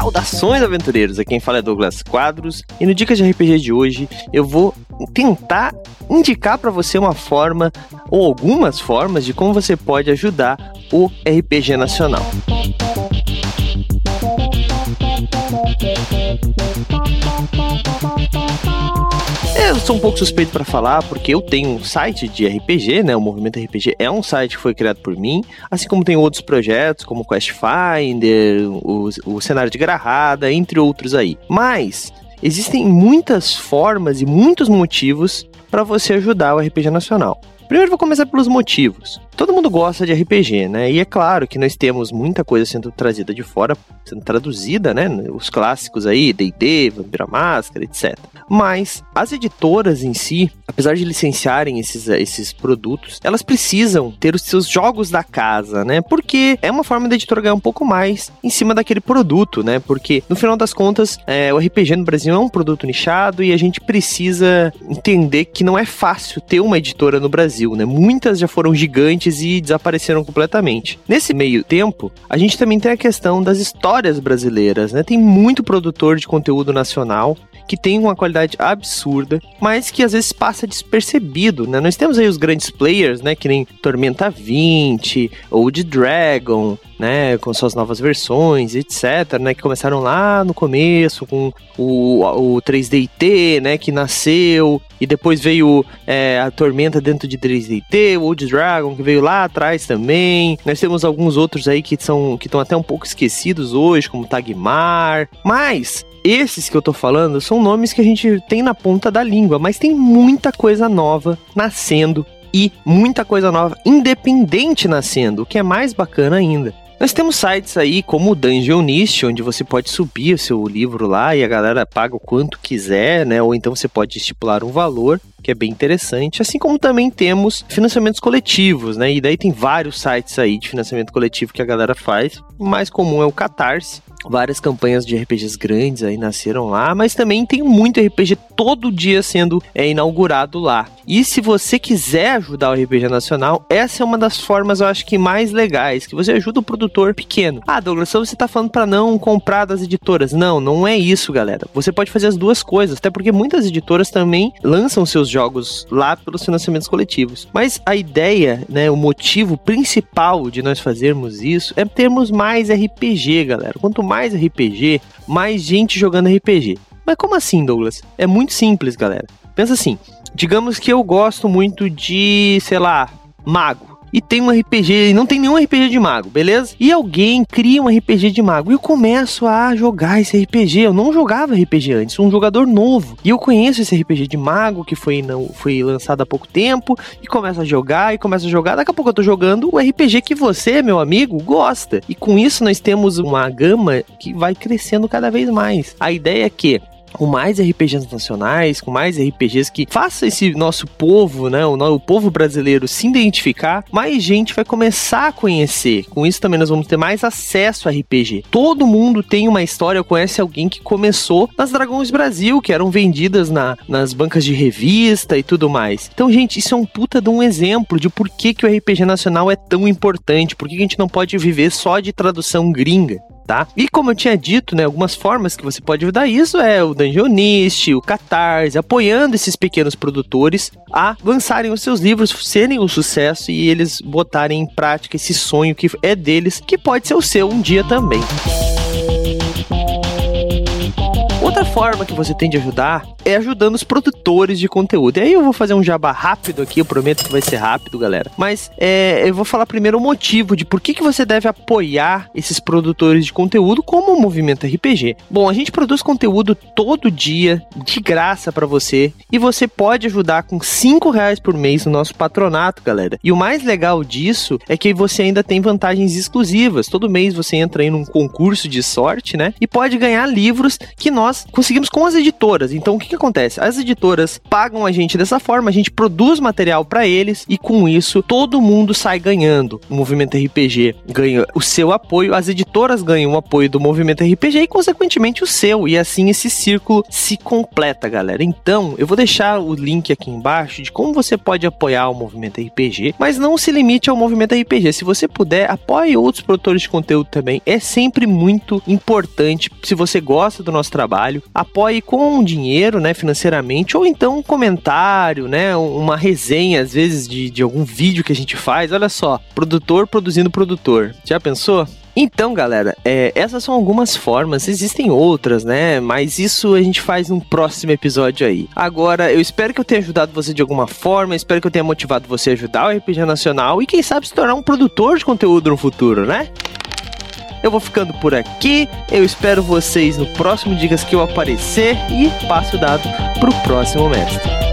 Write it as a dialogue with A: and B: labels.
A: Saudações aventureiros, aqui quem fala é Douglas Quadros e no Dicas de RPG de hoje eu vou tentar indicar para você uma forma ou algumas formas de como você pode ajudar o RPG nacional. Eu sou um pouco suspeito para falar porque eu tenho um site de RPG, né? O Movimento RPG é um site que foi criado por mim, assim como tem outros projetos como Quest Finder, o, o cenário de Garrada, entre outros aí. Mas existem muitas formas e muitos motivos para você ajudar o RPG nacional. Primeiro vou começar pelos motivos. Todo mundo gosta de RPG, né? E é claro que nós temos muita coisa sendo trazida de fora, sendo traduzida, né? Os clássicos aí, D&D, Vampira Máscara, etc. Mas as editoras em si, apesar de licenciarem esses, esses produtos, elas precisam ter os seus jogos da casa, né? Porque é uma forma da editora ganhar um pouco mais em cima daquele produto, né? Porque no final das contas, é, o RPG no Brasil é um produto nichado e a gente precisa entender que não é fácil ter uma editora no Brasil, né? Muitas já foram gigantes e desapareceram completamente. Nesse meio tempo, a gente também tem a questão das histórias brasileiras, né? Tem muito produtor de conteúdo nacional que tem uma qualidade absurda, mas que às vezes passa despercebido, né? Nós temos aí os grandes players, né, que nem Tormenta 20, ou de Dragon, né, com suas novas versões, etc, né, que começaram lá no começo com o, o 3DT, né, que nasceu, e depois veio é, a Tormenta dentro de 3DT, o Old Dragon, que veio lá atrás também. Nós temos alguns outros aí que são que estão até um pouco esquecidos hoje, como Tagmar, mas esses que eu tô falando são nomes que a gente tem na ponta da língua, mas tem muita coisa nova nascendo e muita coisa nova independente nascendo, o que é mais bacana ainda. Nós temos sites aí como o Dungeonist, onde você pode subir o seu livro lá e a galera paga o quanto quiser, né? Ou então você pode estipular um valor, que é bem interessante. Assim como também temos financiamentos coletivos, né? E daí tem vários sites aí de financiamento coletivo que a galera faz. O mais comum é o Catarse, várias campanhas de RPGs grandes aí nasceram lá, mas também tem muito RPG todo dia sendo é, inaugurado lá. E se você quiser ajudar o RPG nacional, essa é uma das formas, eu acho que mais legais, que você ajuda o produtor pequeno. Ah, Douglas, só você tá falando para não comprar das editoras. Não, não é isso, galera. Você pode fazer as duas coisas, até porque muitas editoras também lançam seus jogos lá pelos financiamentos coletivos. Mas a ideia, né, o motivo principal de nós fazermos isso é termos mais RPG, galera. Quanto mais RPG, mais gente jogando RPG. Mas como assim, Douglas? É muito simples, galera. Pensa assim, digamos que eu gosto muito de, sei lá, mago e tem um RPG, e não tem nenhum RPG de mago, beleza? E alguém cria um RPG de mago e eu começo a jogar esse RPG. Eu não jogava RPG antes, sou um jogador novo. E eu conheço esse RPG de mago que foi, não, foi lançado há pouco tempo e começo a jogar e começo a jogar. Daqui a pouco eu tô jogando o RPG que você, meu amigo, gosta. E com isso nós temos uma gama que vai crescendo cada vez mais. A ideia é que com mais RPGs nacionais, com mais RPGs que faça esse nosso povo, né, o, o povo brasileiro se identificar, mais gente vai começar a conhecer. Com isso também nós vamos ter mais acesso a RPG. Todo mundo tem uma história, conhece alguém que começou nas Dragões Brasil, que eram vendidas na, nas bancas de revista e tudo mais. Então, gente, isso é um puta de um exemplo de por que, que o RPG nacional é tão importante, por que, que a gente não pode viver só de tradução gringa tá? E como eu tinha dito, né, algumas formas que você pode ajudar isso é o Dungeonist, o Catarse, apoiando esses pequenos produtores a lançarem os seus livros, serem um sucesso e eles botarem em prática esse sonho que é deles, que pode ser o seu um dia também. Outra forma que você tem de ajudar é ajudando os produtores de conteúdo. E aí eu vou fazer um jabá rápido aqui, eu prometo que vai ser rápido, galera. Mas é, eu vou falar primeiro o motivo de por que, que você deve apoiar esses produtores de conteúdo como o Movimento RPG. Bom, a gente produz conteúdo todo dia, de graça para você, e você pode ajudar com 5 reais por mês no nosso patronato, galera. E o mais legal disso é que você ainda tem vantagens exclusivas. Todo mês você entra aí num concurso de sorte, né? E pode ganhar livros que nós conseguimos com as editoras. Então o que, que acontece? As editoras pagam a gente dessa forma, a gente produz material para eles e com isso todo mundo sai ganhando. O movimento RPG ganha o seu apoio, as editoras ganham o apoio do movimento RPG e consequentemente o seu. E assim esse círculo se completa, galera. Então eu vou deixar o link aqui embaixo de como você pode apoiar o movimento RPG, mas não se limite ao movimento RPG. Se você puder, apoie outros produtores de conteúdo também. É sempre muito importante. Se você gosta do nosso trabalho, apoie com dinheiro, né, financeiramente, ou então um comentário, né, uma resenha, às vezes, de, de algum vídeo que a gente faz. Olha só, produtor produzindo produtor. Já pensou? Então, galera, é, essas são algumas formas, existem outras, né? Mas isso a gente faz num próximo episódio aí. Agora, eu espero que eu tenha ajudado você de alguma forma, espero que eu tenha motivado você a ajudar o RPG Nacional e quem sabe se tornar um produtor de conteúdo no futuro, né? Eu vou ficando por aqui. Eu espero vocês no próximo Dicas que eu aparecer e passo o dado pro próximo mestre.